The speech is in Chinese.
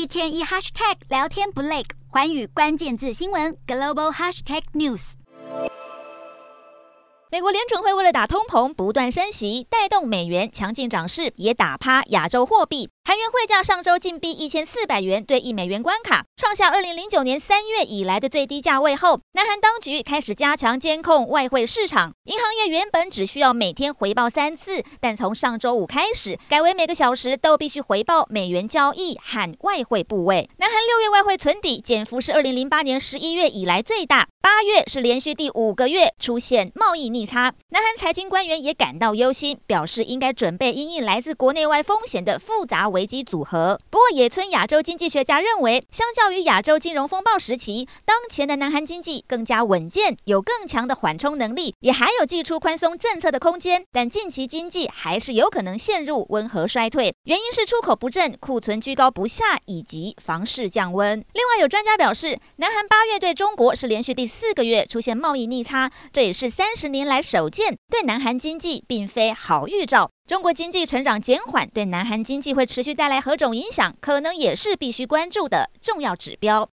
一天一 hashtag 聊天不累，环宇关键字新闻 global hashtag news。美国联准会为了打通膨，不断升息，带动美元强劲涨势，也打趴亚洲货币。韩元汇价上周紧逼一千四百元兑一美元关卡，创下二零零九年三月以来的最低价位后，南韩当局开始加强监控外汇市场。银行业原本只需要每天回报三次，但从上周五开始，改为每个小时都必须回报美元交易和外汇部位。南韩六月外汇存底减幅是二零零八年十一月以来最大，八月是连续第五个月出现贸易逆差。南韩财经官员也感到忧心，表示应该准备因应来自国内外风险的复杂危随机组合。野村亚洲经济学家认为，相较于亚洲金融风暴时期，当前的南韩经济更加稳健，有更强的缓冲能力，也还有祭出宽松政策的空间。但近期经济还是有可能陷入温和衰退，原因是出口不振、库存居高不下以及房市降温。另外，有专家表示，南韩八月对中国是连续第四个月出现贸易逆差，这也是三十年来首见，对南韩经济并非好预兆。中国经济成长减缓，对南韩经济会持续带来何种影响，可能也是必须关注的重要指标。